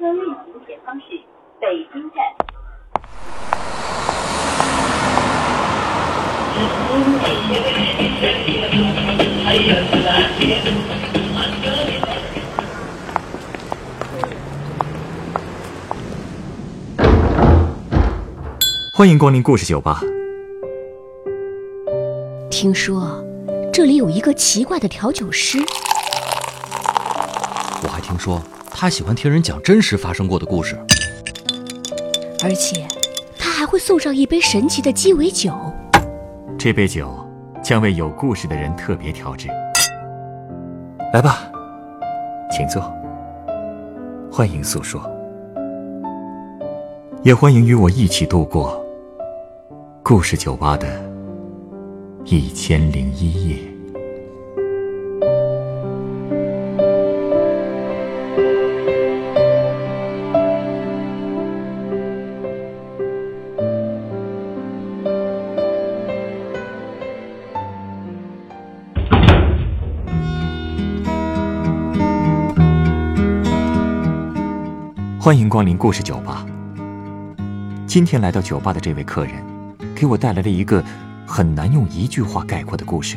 车运行前方是北京站。欢迎光临故事酒吧。听说这里有一个奇怪的调酒师，我还听说他喜欢听人讲真实发生过的故事。而且他还会送上一杯神奇的鸡尾酒。这杯酒将为有故事的人特别调制。来吧，请坐。欢迎诉说，也欢迎与我一起度过故事酒吧的一千零一夜。欢迎光临故事酒吧。今天来到酒吧的这位客人，给我带来了一个很难用一句话概括的故事。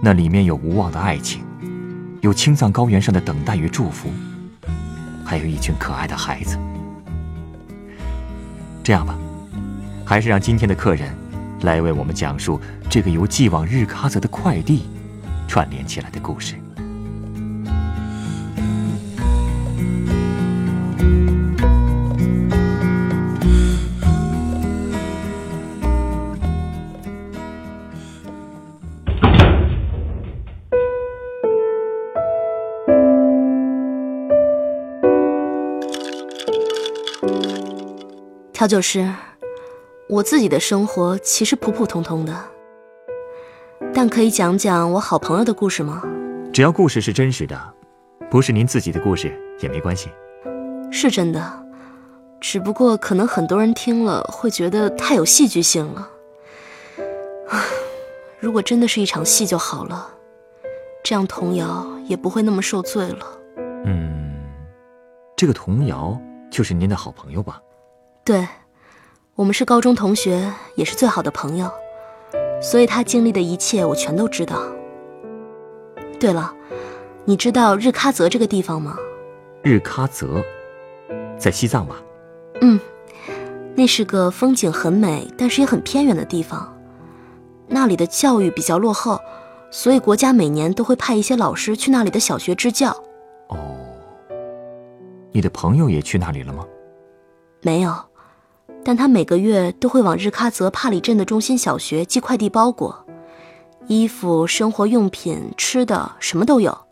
那里面有无望的爱情，有青藏高原上的等待与祝福，还有一群可爱的孩子。这样吧，还是让今天的客人来为我们讲述这个由寄往日喀则的快递串联起来的故事。调酒师，我自己的生活其实普普通通的，但可以讲讲我好朋友的故事吗？只要故事是真实的，不是您自己的故事也没关系。是真的，只不过可能很多人听了会觉得太有戏剧性了。唉，如果真的是一场戏就好了，这样童谣也不会那么受罪了。嗯，这个童谣就是您的好朋友吧？对，我们是高中同学，也是最好的朋友，所以他经历的一切我全都知道。对了，你知道日喀则这个地方吗？日喀则，在西藏吧？嗯，那是个风景很美，但是也很偏远的地方。那里的教育比较落后，所以国家每年都会派一些老师去那里的小学支教。哦，你的朋友也去那里了吗？没有。但他每个月都会往日喀则帕里镇的中心小学寄快递包裹，衣服、生活用品、吃的什么都有。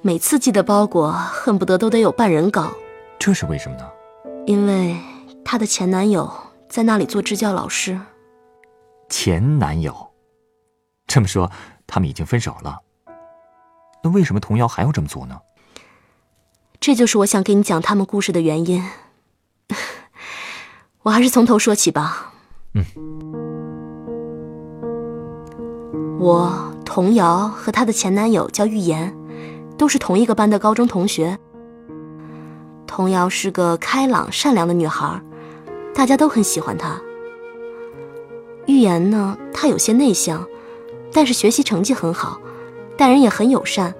每次寄的包裹恨不得都得有半人高。这是为什么呢？因为她的前男友在那里做支教老师。前男友，这么说他们已经分手了。那为什么童谣还要这么做呢？这就是我想给你讲他们故事的原因。我还是从头说起吧。嗯，我童瑶和她的前男友叫玉言，都是同一个班的高中同学。童瑶是个开朗善良的女孩，大家都很喜欢她。玉言呢，她有些内向，但是学习成绩很好，待人也很友善。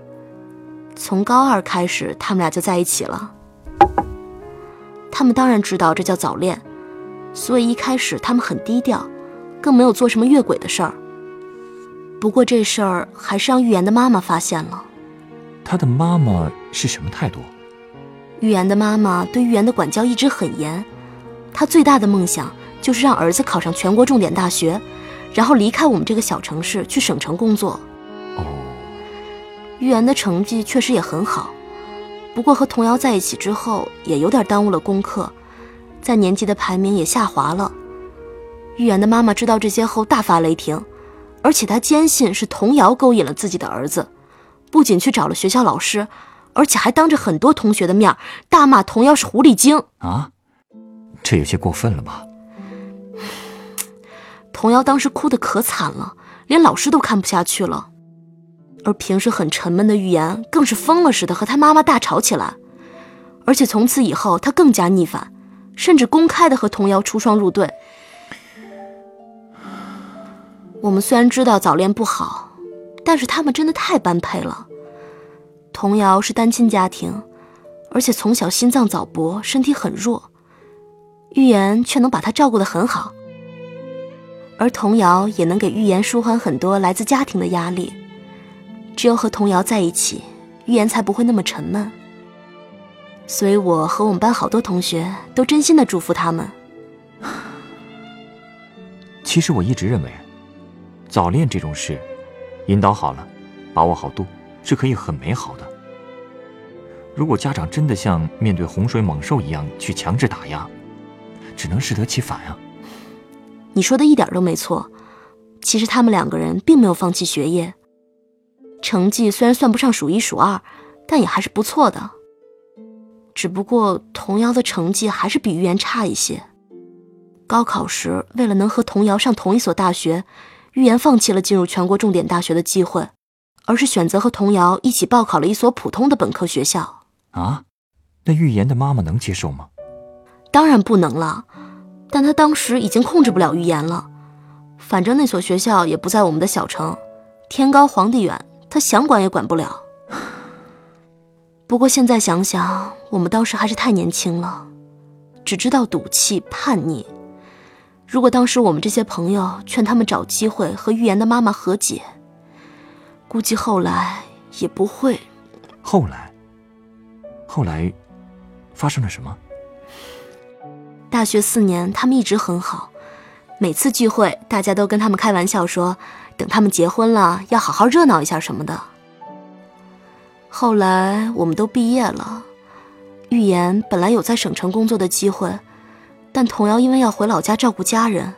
从高二开始，他们俩就在一起了。他们当然知道这叫早恋。所以一开始他们很低调，更没有做什么越轨的事儿。不过这事儿还是让玉言的妈妈发现了。他的妈妈是什么态度？玉言的妈妈对玉言的管教一直很严，她最大的梦想就是让儿子考上全国重点大学，然后离开我们这个小城市去省城工作。哦。玉言的成绩确实也很好，不过和童瑶在一起之后，也有点耽误了功课。在年级的排名也下滑了。玉言的妈妈知道这些后大发雷霆，而且她坚信是童谣勾引了自己的儿子，不仅去找了学校老师，而且还当着很多同学的面大骂童谣是狐狸精啊！这有些过分了吧？童瑶当时哭得可惨了，连老师都看不下去了，而平时很沉闷的玉言更是疯了似的和他妈妈大吵起来。而且从此以后他更加逆反，甚至公开的和童瑶出双入对。我们虽然知道早恋不好，但是他们真的太般配了。童瑶是单亲家庭，而且从小心脏早搏，身体很弱，玉言却能把她照顾得很好。而童瑶也能给玉言舒缓很多来自家庭的压力。只有和童瑶在一起，玉言才不会那么沉闷。所以我和我们班好多同学都真心的祝福他们。其实我一直认为，早恋这种事，引导好了，把握好度，是可以很美好的。如果家长真的像面对洪水猛兽一样去强制打压，只能适得其反啊。你说的一点都没错。其实他们两个人并没有放弃学业，成绩虽然算不上数一数二，但也还是不错的。只不过童瑶的成绩还是比玉言差一些。高考时，为了能和童瑶上同一所大学，玉言放弃了进入全国重点大学的机会，而是选择和童瑶一起报考了一所普通的本科学校。啊，那玉言的妈妈能接受吗？当然不能了。但她当时已经控制不了预言了，反正那所学校也不在我们的小城，天高皇帝远，她想管也管不了。不过现在想想，我们当时还是太年轻了，只知道赌气叛逆。如果当时我们这些朋友劝他们找机会和预言的妈妈和解，估计后来也不会。后来，后来发生了什么？大学四年，他们一直很好。每次聚会，大家都跟他们开玩笑说，等他们结婚了，要好好热闹一下什么的。后来我们都毕业了，玉言本来有在省城工作的机会，但童瑶因为要回老家照顾家人，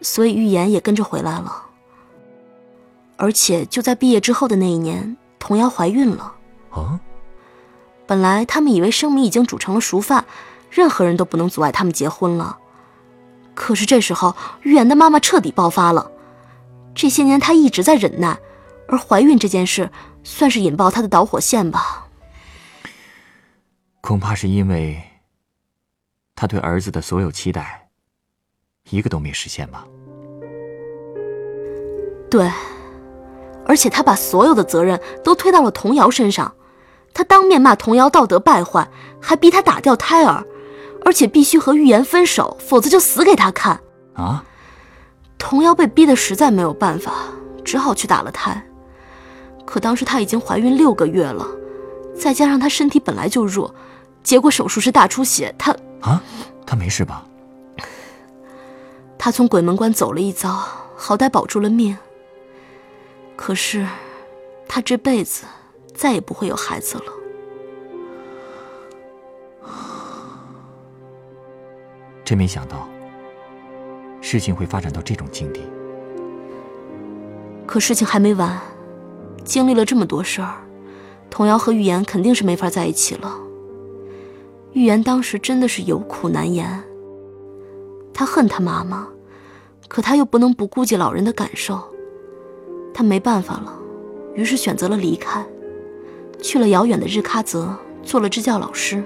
所以玉言也跟着回来了。而且就在毕业之后的那一年，童瑶怀孕了。啊！本来他们以为生米已经煮成了熟饭。任何人都不能阻碍他们结婚了。可是这时候，玉言的妈妈彻底爆发了。这些年，她一直在忍耐，而怀孕这件事算是引爆她的导火线吧。恐怕是因为他对儿子的所有期待，一个都没实现吧。对，而且他把所有的责任都推到了童瑶身上。他当面骂童瑶道德败坏，还逼她打掉胎儿。而且必须和预言分手，否则就死给他看。啊！童瑶被逼得实在没有办法，只好去打了胎。可当时她已经怀孕六个月了，再加上她身体本来就弱，结果手术是大出血。他啊，他没事吧？他从鬼门关走了一遭，好歹保住了命。可是，他这辈子再也不会有孩子了。真没想到，事情会发展到这种境地。可事情还没完，经历了这么多事儿，童瑶和玉言肯定是没法在一起了。玉言当时真的是有苦难言，他恨他妈妈，可他又不能不顾及老人的感受，他没办法了，于是选择了离开，去了遥远的日喀则，做了支教老师。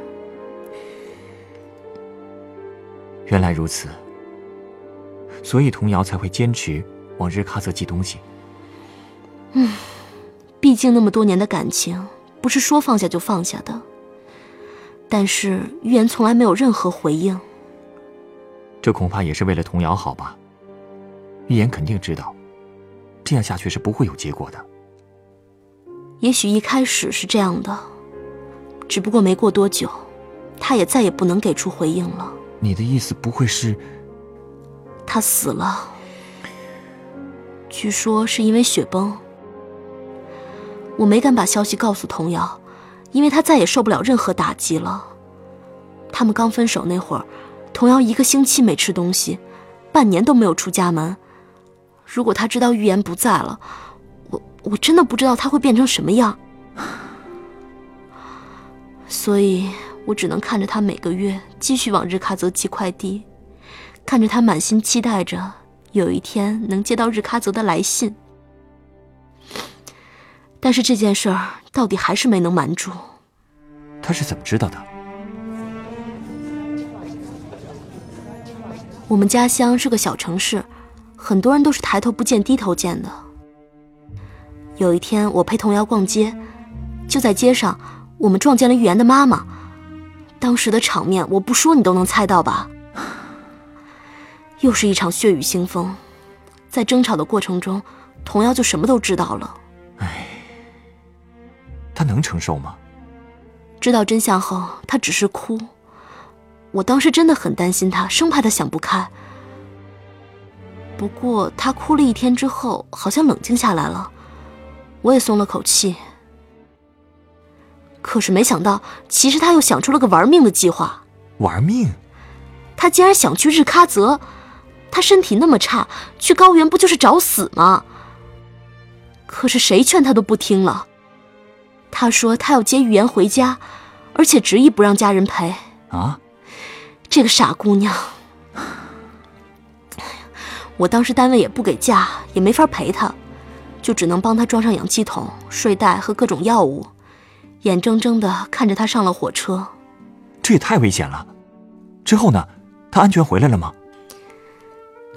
原来如此，所以童瑶才会坚持往日喀则寄东西。嗯，毕竟那么多年的感情，不是说放下就放下的。但是预言从来没有任何回应。这恐怕也是为了童瑶好吧？预言肯定知道，这样下去是不会有结果的。也许一开始是这样的，只不过没过多久，他也再也不能给出回应了。你的意思不会是，他死了？据说是因为雪崩。我没敢把消息告诉童瑶，因为他再也受不了任何打击了。他们刚分手那会儿，童瑶一个星期没吃东西，半年都没有出家门。如果他知道预言不在了，我我真的不知道他会变成什么样。所以。我只能看着他每个月继续往日喀则寄快递，看着他满心期待着有一天能接到日喀则的来信。但是这件事儿到底还是没能瞒住。他是怎么知道的？我们家乡是个小城市，很多人都是抬头不见低头见的。有一天，我陪童瑶逛街，就在街上，我们撞见了玉言的妈妈。当时的场面，我不说你都能猜到吧？又是一场血雨腥风，在争吵的过程中，童瑶就什么都知道了。哎。他能承受吗？知道真相后，他只是哭。我当时真的很担心他，生怕他想不开。不过他哭了一天之后，好像冷静下来了，我也松了口气。可是没想到，其实他又想出了个玩命的计划。玩命？他竟然想去日喀则。他身体那么差，去高原不就是找死吗？可是谁劝他都不听了。他说他要接玉言回家，而且执意不让家人陪。啊！这个傻姑娘。我当时单位也不给假，也没法陪她，就只能帮她装上氧气筒、睡袋和各种药物，眼睁睁的看着她上了火车。这也太危险了。之后呢？她安全回来了吗？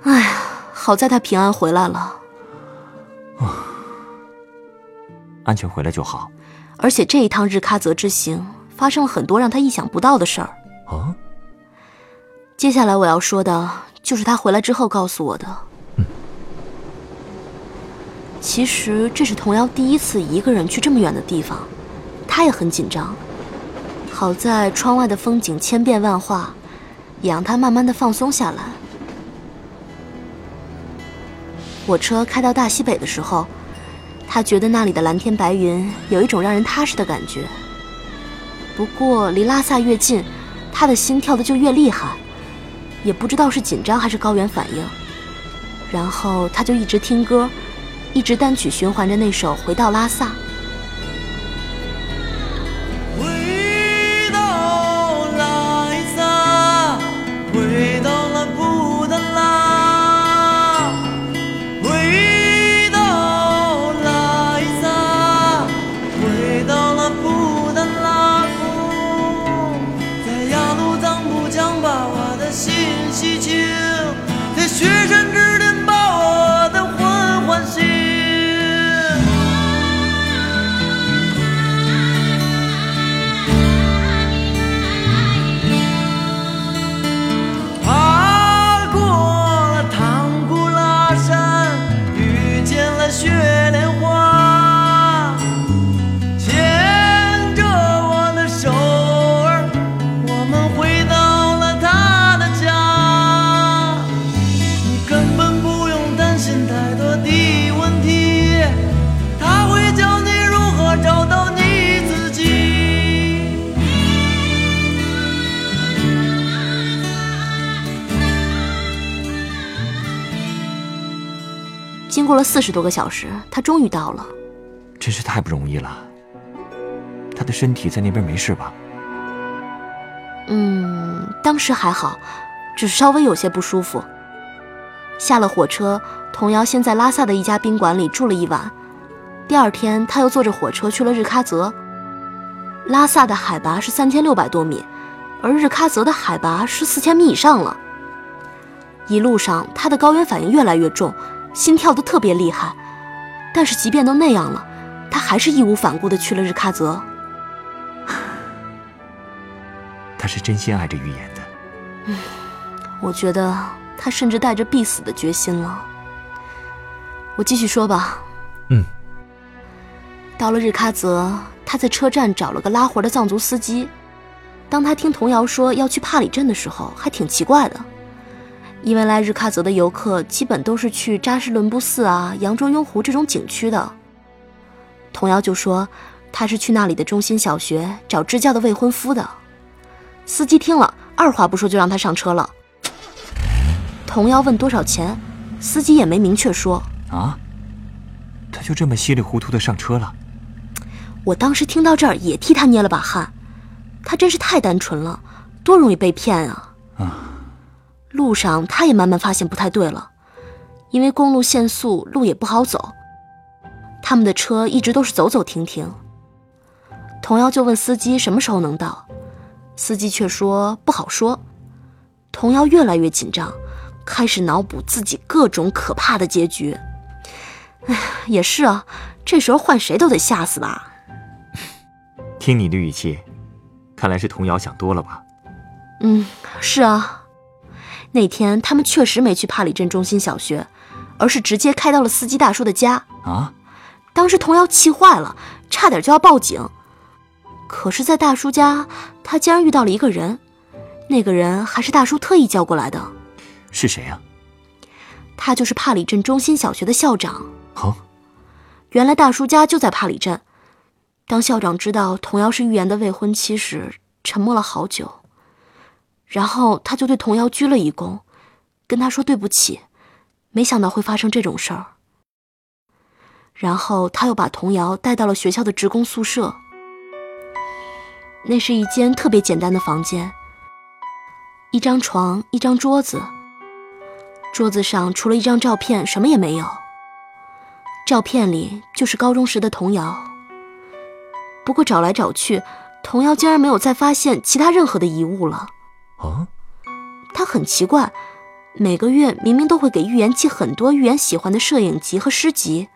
哎呀，好在她平安回来了。啊，安全回来就好。而且这一趟日喀则之行发生了很多让他意想不到的事儿。啊？接下来我要说的就是他回来之后告诉我的。嗯。其实这是童瑶第一次一个人去这么远的地方，他也很紧张。好在窗外的风景千变万化，也让他慢慢的放松下来。火车开到大西北的时候，他觉得那里的蓝天白云有一种让人踏实的感觉。不过离拉萨越近，他的心跳的就越厉害。也不知道是紧张还是高原反应，然后他就一直听歌，一直单曲循环着那首《回到拉萨》。经过了四十多个小时，他终于到了。真是太不容易了。他的身体在那边没事吧？嗯，当时还好，只是稍微有些不舒服。下了火车，童瑶先在拉萨的一家宾馆里住了一晚。第二天，他又坐着火车去了日喀则。拉萨的海拔是三千六百多米，而日喀则的海拔是四千米以上了。一路上，他的高原反应越来越重。心跳的特别厉害，但是即便都那样了，他还是义无反顾的去了日喀则。他是真心爱着预言的。嗯，我觉得他甚至带着必死的决心了。我继续说吧。嗯。到了日喀则，他在车站找了个拉活的藏族司机。当他听童谣说要去帕里镇的时候，还挺奇怪的。因为来日喀则的游客基本都是去扎什伦布寺啊、扬州雍湖这种景区的。童瑶就说他是去那里的中心小学找支教的未婚夫的。司机听了，二话不说就让他上车了。童瑶问多少钱，司机也没明确说。啊？他就这么稀里糊涂的上车了？我当时听到这儿也替他捏了把汗，他真是太单纯了，多容易被骗啊！啊。路上，他也慢慢发现不太对了，因为公路限速，路也不好走。他们的车一直都是走走停停。童瑶就问司机什么时候能到，司机却说不好说。童瑶越来越紧张，开始脑补自己各种可怕的结局。哎，也是啊，这时候换谁都得吓死吧。听你的语气，看来是童瑶想多了吧？嗯，是啊。那天他们确实没去帕里镇中心小学，而是直接开到了司机大叔的家。啊！当时童瑶气坏了，差点就要报警。可是，在大叔家，他竟然遇到了一个人，那个人还是大叔特意叫过来的。是谁呀？他就是帕里镇中心小学的校长。哦，原来大叔家就在帕里镇。当校长知道童瑶是预言的未婚妻时，沉默了好久，然后他就对童瑶鞠了一躬，跟他说对不起，没想到会发生这种事儿。然后他又把童瑶带到了学校的职工宿舍，那是一间特别简单的房间，一张床，一张桌子，桌子上除了一张照片，什么也没有。照片里就是高中时的童瑶。不过找来找去，童瑶竟然没有再发现其他任何的遗物了。啊，他很奇怪，每个月明明都会给预言寄很多预言喜欢的摄影集和诗集，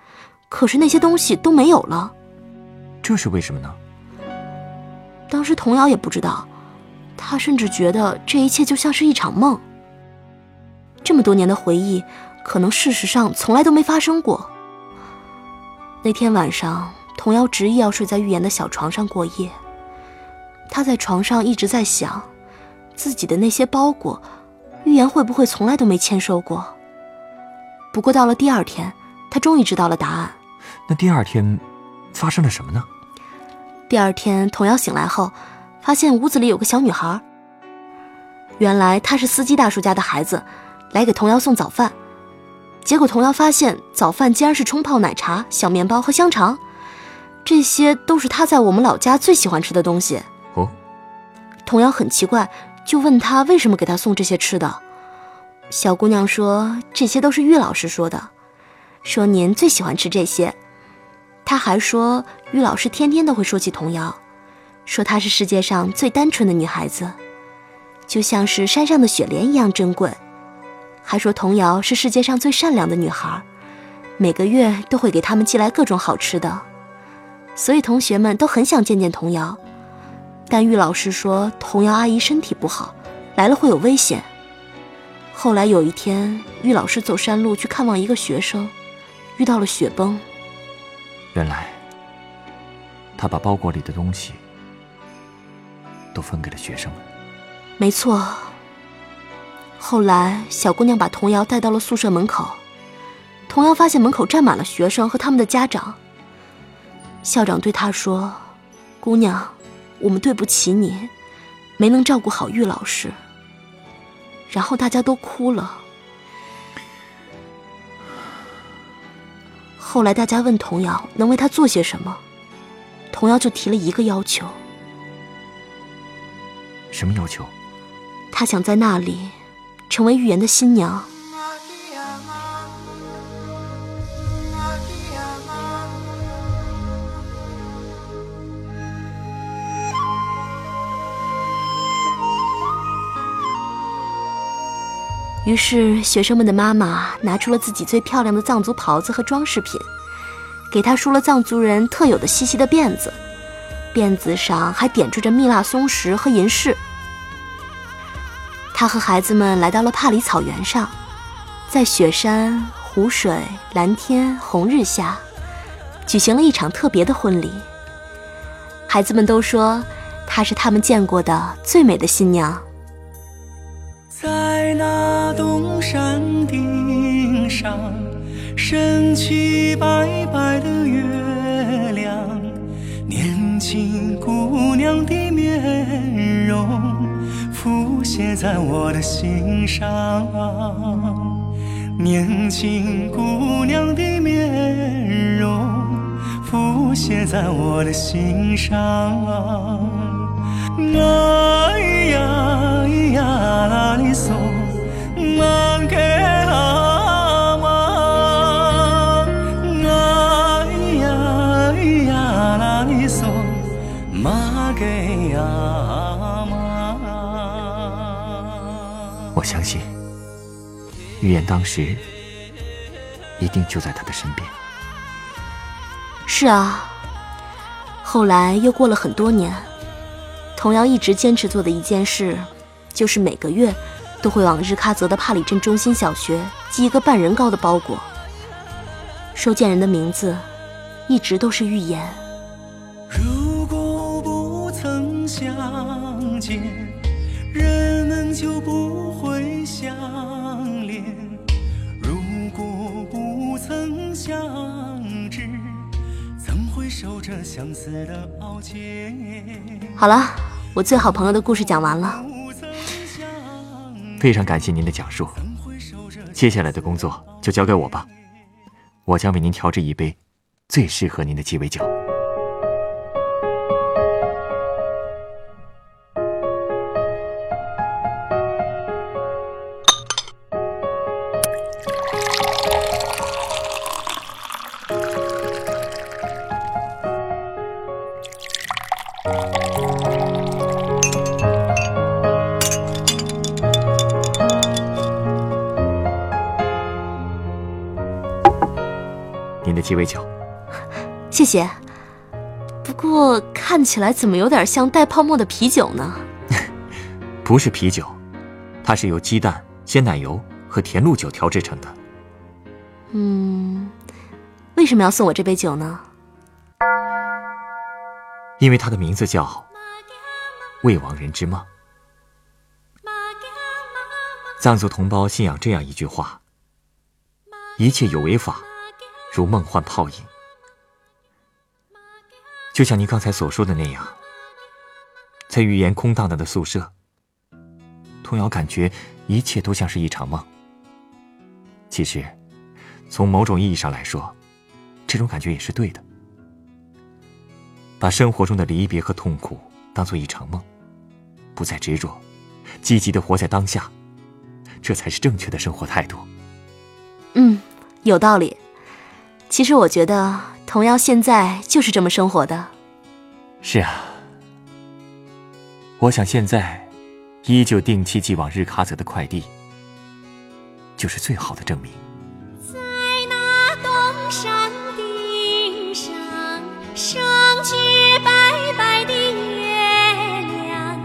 可是那些东西都没有了。这是为什么呢？当时童瑶也不知道，他甚至觉得这一切就像是一场梦。这么多年的回忆，可能事实上从来都没发生过。那天晚上。童瑶执意要睡在预言的小床上过夜。他在床上一直在想，自己的那些包裹，预言会不会从来都没签收过？不过到了第二天，他终于知道了答案。那第二天发生了什么呢？第二天，童瑶醒来后，发现屋子里有个小女孩。原来她是司机大叔家的孩子，来给童瑶送早饭。结果童瑶发现早饭竟然是冲泡奶茶、小面包和香肠。这些都是她在我们老家最喜欢吃的东西。哦，童瑶很奇怪，就问他为什么给他送这些吃的。小姑娘说：“这些都是玉老师说的，说您最喜欢吃这些。”他还说，玉老师天天都会说起童瑶，说她是世界上最单纯的女孩子，就像是山上的雪莲一样珍贵。还说童瑶是世界上最善良的女孩，每个月都会给他们寄来各种好吃的。所以同学们都很想见见童瑶，但玉老师说童瑶阿姨身体不好，来了会有危险。后来有一天，玉老师走山路去看望一个学生，遇到了雪崩。原来，他把包裹里的东西都分给了学生们。没错。后来，小姑娘把童瑶带到了宿舍门口，童瑶发现门口站满了学生和他们的家长。校长对她说：“姑娘，我们对不起你，没能照顾好玉老师。”然后大家都哭了。后来大家问童瑶能为他做些什么，童瑶就提了一个要求。什么要求？他想在那里成为预言的新娘。于是，学生们的妈妈拿出了自己最漂亮的藏族袍子和装饰品，给她梳了藏族人特有的细细的辫子，辫子上还点缀着蜜蜡松石和银饰。他和孩子们来到了帕里草原上，在雪山、湖水、蓝天、红日下，举行了一场特别的婚礼。孩子们都说，她是他们见过的最美的新娘。东山顶上，升起白白的月亮，年轻姑娘的面容浮现在我的心上。年轻姑娘的面容浮现在我的心上。哎呀呀！我相信，预言当时一定就在他的身边。是啊，后来又过了很多年，童谣一直坚持做的一件事，就是每个月都会往日喀则的帕里镇中心小学寄一个半人高的包裹，收件人的名字一直都是预言。如果不曾相见，人们就不会相恋；如果不曾相知，怎会守着相思的？好了，我最好朋友的故事讲完了。非常感谢您的讲述，接下来的工作就交给我吧，我将为您调制一杯最适合您的鸡尾酒。鸡尾酒，谢谢。不过看起来怎么有点像带泡沫的啤酒呢？不是啤酒，它是由鸡蛋、鲜奶油和甜露酒调制成的。嗯，为什么要送我这杯酒呢？因为它的名字叫《未亡人之梦》。藏族同胞信仰这样一句话：一切有为法，如梦幻泡影。就像您刚才所说的那样，在语言空荡荡的宿舍，童谣感觉一切都像是一场梦。其实，从某种意义上来说，这种感觉也是对的。把生活中的离别和痛苦当做一场梦，不再执着，积极的活在当下，这才是正确的生活态度。嗯，有道理。其实我觉得童谣现在就是这么生活的。是啊，我想现在依旧定期寄往日喀则的快递，就是最好的证明。在那东山顶上升起白白的月亮，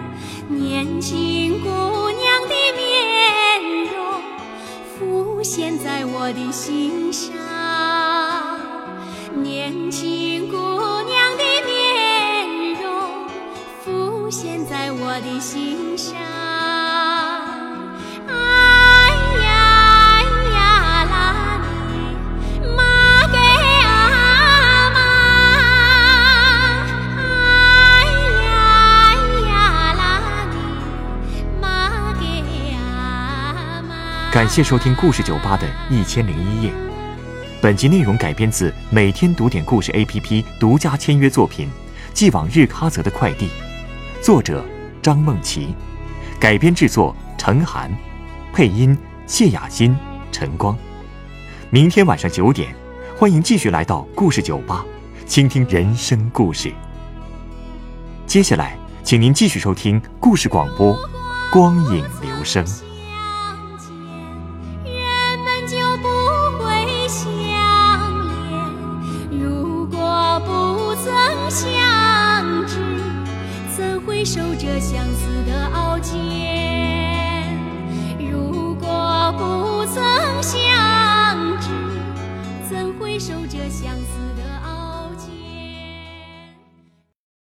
年轻姑娘的面容浮现在我的心感谢收听故事酒吧的一千零一夜。本集内容改编自每天读点故事 APP 独家签约作品《寄往日喀则的快递》，作者张梦琪，改编制作陈寒，配音谢雅欣、陈光。明天晚上九点，欢迎继续来到故事酒吧，倾听人生故事。接下来，请您继续收听故事广播《光影留声》。